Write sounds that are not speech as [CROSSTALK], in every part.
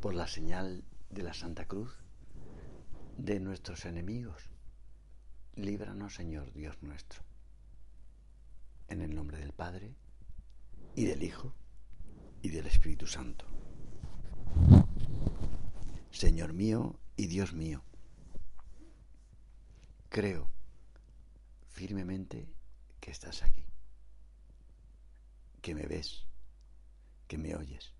por la señal de la Santa Cruz de nuestros enemigos. Líbranos, Señor Dios nuestro. En el nombre del Padre, y del Hijo, y del Espíritu Santo. Señor mío y Dios mío, creo firmemente que estás aquí, que me ves, que me oyes.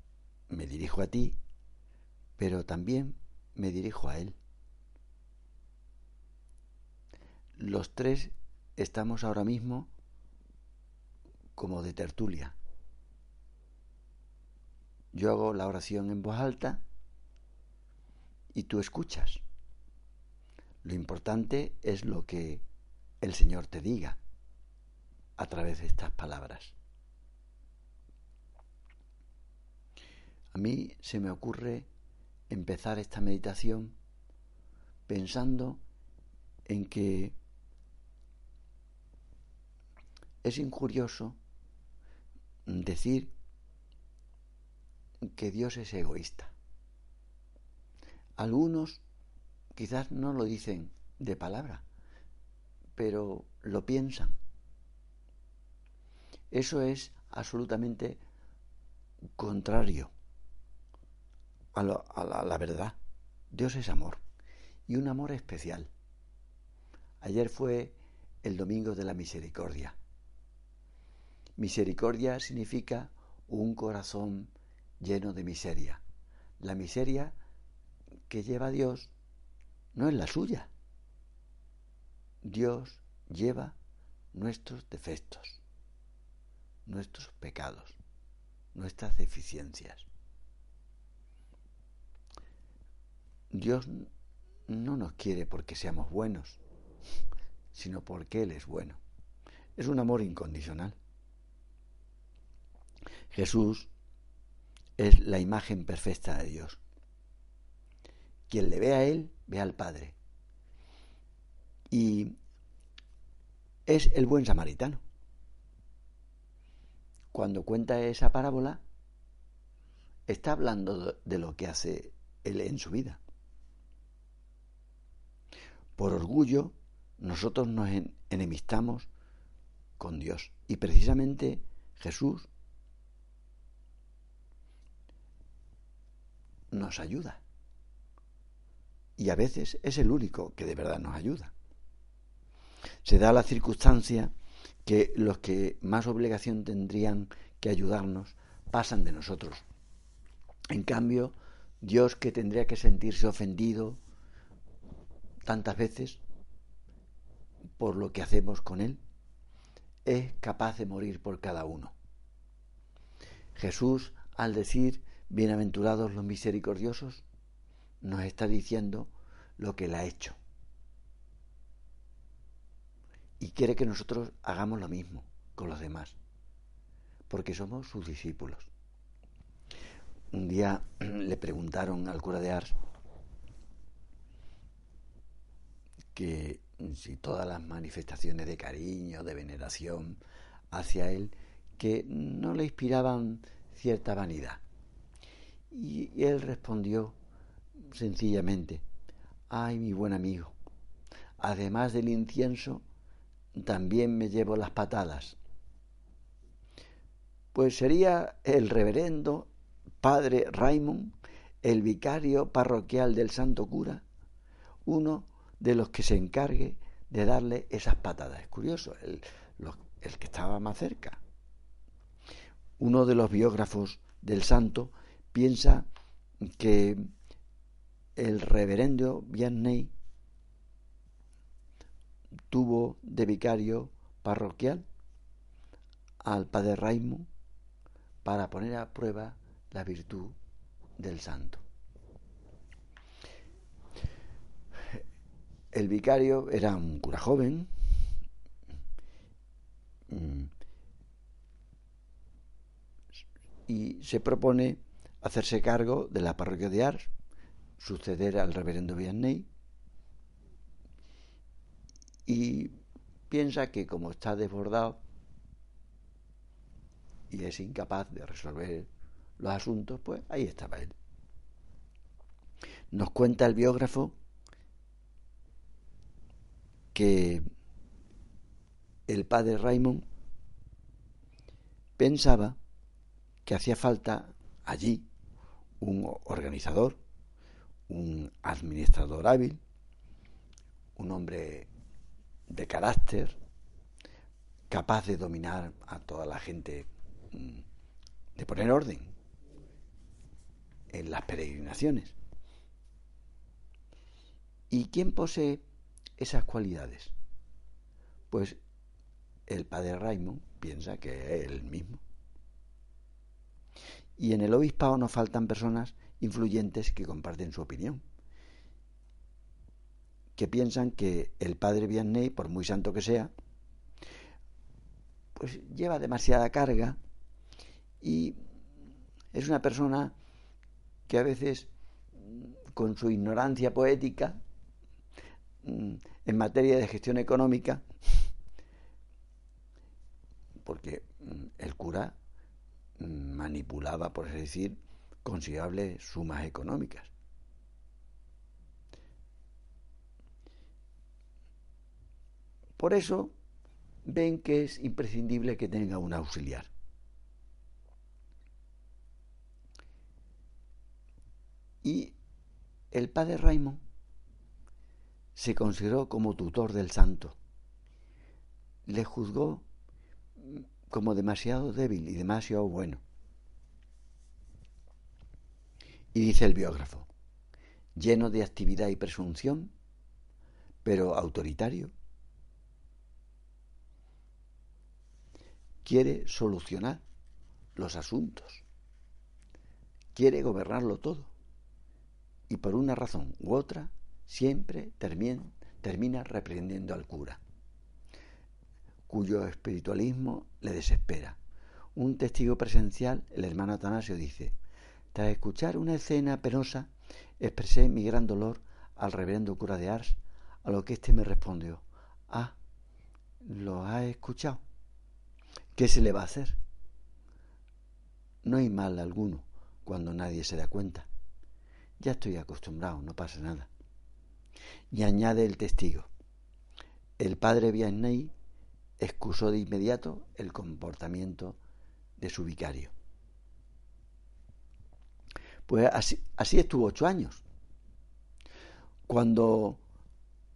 me dirijo a ti, pero también me dirijo a Él. Los tres estamos ahora mismo como de tertulia. Yo hago la oración en voz alta y tú escuchas. Lo importante es lo que el Señor te diga a través de estas palabras. A mí se me ocurre empezar esta meditación pensando en que es injurioso decir que Dios es egoísta. Algunos quizás no lo dicen de palabra, pero lo piensan. Eso es absolutamente contrario a, la, verdad. Dios es amor y un amor especial. Ayer fue el domingo de la misericordia. Misericordia significa un corazón lleno de miseria. La miseria que lleva Dios no es la suya. Dios lleva nuestros defectos, nuestros pecados, nuestras deficiencias. Dios no nos quiere porque seamos buenos, sino porque Él es bueno. Es un amor incondicional. Jesús es la imagen perfecta de Dios. Quien le ve a Él, ve al Padre. Y es el buen samaritano. Cuando cuenta esa parábola, está hablando de lo que hace Él en su vida. Por orgullo, nosotros nos enemistamos con Dios. Y precisamente Jesús nos ayuda. Y a veces es el único que de verdad nos ayuda. Se da la circunstancia que los que más obligación tendrían que ayudarnos pasan de nosotros. En cambio, Dios que tendría que sentirse ofendido, tantas veces por lo que hacemos con Él, es capaz de morir por cada uno. Jesús, al decir, bienaventurados los misericordiosos, nos está diciendo lo que Él ha hecho. Y quiere que nosotros hagamos lo mismo con los demás, porque somos sus discípulos. Un día [CLEARS THROAT] le preguntaron al cura de Ars que si todas las manifestaciones de cariño, de veneración hacia él, que no le inspiraban cierta vanidad. Y, él respondió sencillamente, ay mi buen amigo, además del incienso, también me llevo las patadas. Pues sería el reverendo padre Raymond, el vicario parroquial del Santo Cura, uno de los que se encargue de darle esas patadas. Es curioso, el, el que estaba más cerca. Uno de los biógrafos del santo piensa que el reverendo Vianney tuvo de vicario parroquial al padre Raimo para poner a prueba la virtud del santo. El vicario era un cura joven, mm, y se propone hacerse cargo de la parroquia de Ars, suceder al reverendo Vianney, y piensa que como está desbordado y es incapaz de resolver los asuntos, pues ahí estaba él. Nos cuenta el biógrafo que el padre Raymond pensaba que hacía falta allí un organizador, un administrador hábil, un hombre de carácter, capaz de dominar a toda la gente, mm, de poner orden en las peregrinaciones. ¿Y quién posee esas cualidades? Pues el padre Raymond piensa que es él mismo. Y en el obispado nos faltan personas influyentes que comparten su opinión, que piensan que el padre Vianney, por muy santo que sea, pues lleva demasiada carga y es una persona que a veces con su ignorancia poética en materia de gestión económica, porque mm, el cura manipulaba, por así decir, considerables sumas económicas. Por eso ven que es imprescindible que tenga un auxiliar. Y el padre Raymond se consideró como tutor del santo. Le juzgó como demasiado débil y demasiado bueno. Y dice el biógrafo, lleno de actividad y presunción, pero autoritario. Quiere solucionar los asuntos. Quiere gobernarlo todo. Y por una razón u otra, siempre termina, termina reprendiendo al cura cuyo espiritualismo le desespera. Un testigo presencial, el hermano Atanasio, dice, tras escuchar una escena penosa, expresé mi gran dolor al reverendo cura de Ars, a lo que éste me respondió, ah, ¿lo has escuchado? ¿Qué se le va a hacer? No hay mal alguno cuando nadie se da cuenta. Ya estoy acostumbrado, no pasa nada. Y añade el testigo, el padre Vianney excusó de inmediato el comportamiento de su vicario. Pues así, estuvo ocho años. Cuando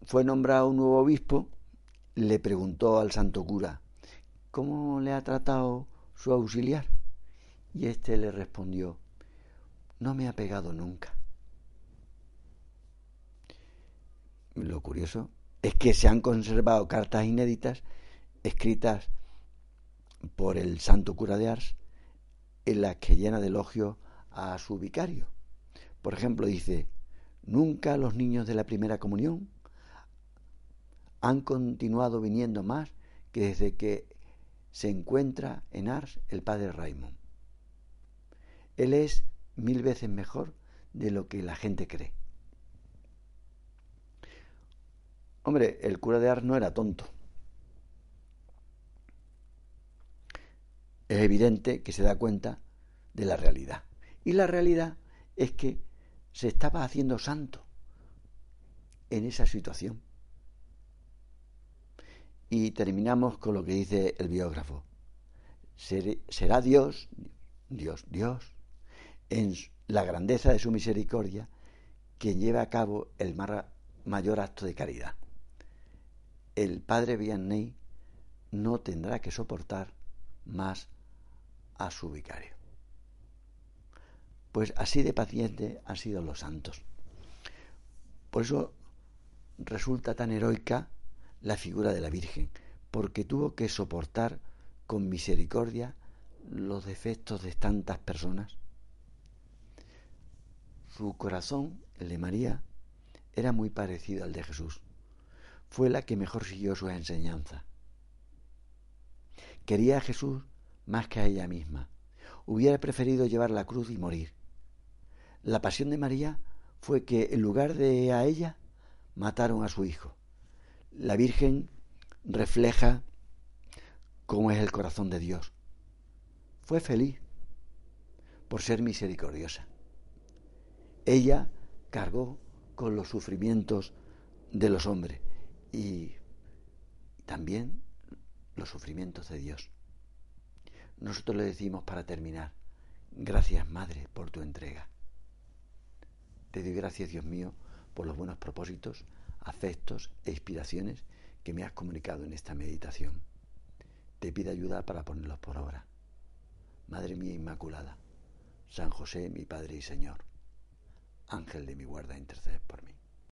fue nombrado un nuevo obispo, le preguntó al santo cura, ¿cómo le ha tratado su auxiliar? Y éste le respondió, no me ha pegado nunca. Lo curioso es que se han conservado cartas inéditas escritas por el santo cura de Ars, en las que llena de elogios a su vicario. Por ejemplo, dice, nunca los niños de la primera comunión han continuado viniendo más que desde que se encuentra en Ars el padre Raymond. Él es mil veces mejor de lo que la gente cree. Hombre, el cura de Ars no era tonto. es evidente que se da cuenta de la realidad. Y la realidad es que se estaba haciendo santo en esa situación. Y terminamos con lo que dice el biógrafo. Será Dios, Dios, Dios, en la grandeza de su misericordia, quien lleve a cabo el mayor acto de caridad. El padre Vianney no tendrá que soportar más a su vicario. Pues así de paciente han sido los santos. Por eso resulta tan heroica la figura de la Virgen, porque tuvo que soportar con misericordia los defectos de tantas personas. Su corazón, el de María, era muy parecido al de Jesús. Fue la que mejor siguió sus enseñanzas. Quería a Jesús más que a ella misma. Hubiera preferido llevar la cruz y morir. La pasión de María fue que en lugar de a ella mataron a su hijo. La Virgen refleja cómo es el corazón de Dios. Fue feliz por ser misericordiosa. Ella cargó con los sufrimientos de los hombres y también los sufrimientos de Dios. Nosotros le decimos para terminar, gracias Madre por tu entrega. Te doy gracias, Dios mío, por los buenos propósitos, afectos e inspiraciones que me has comunicado en esta meditación. Te pido ayuda para ponerlos por obra. Madre mía Inmaculada, San José, mi Padre y Señor, Ángel de mi guarda, intercede por mí.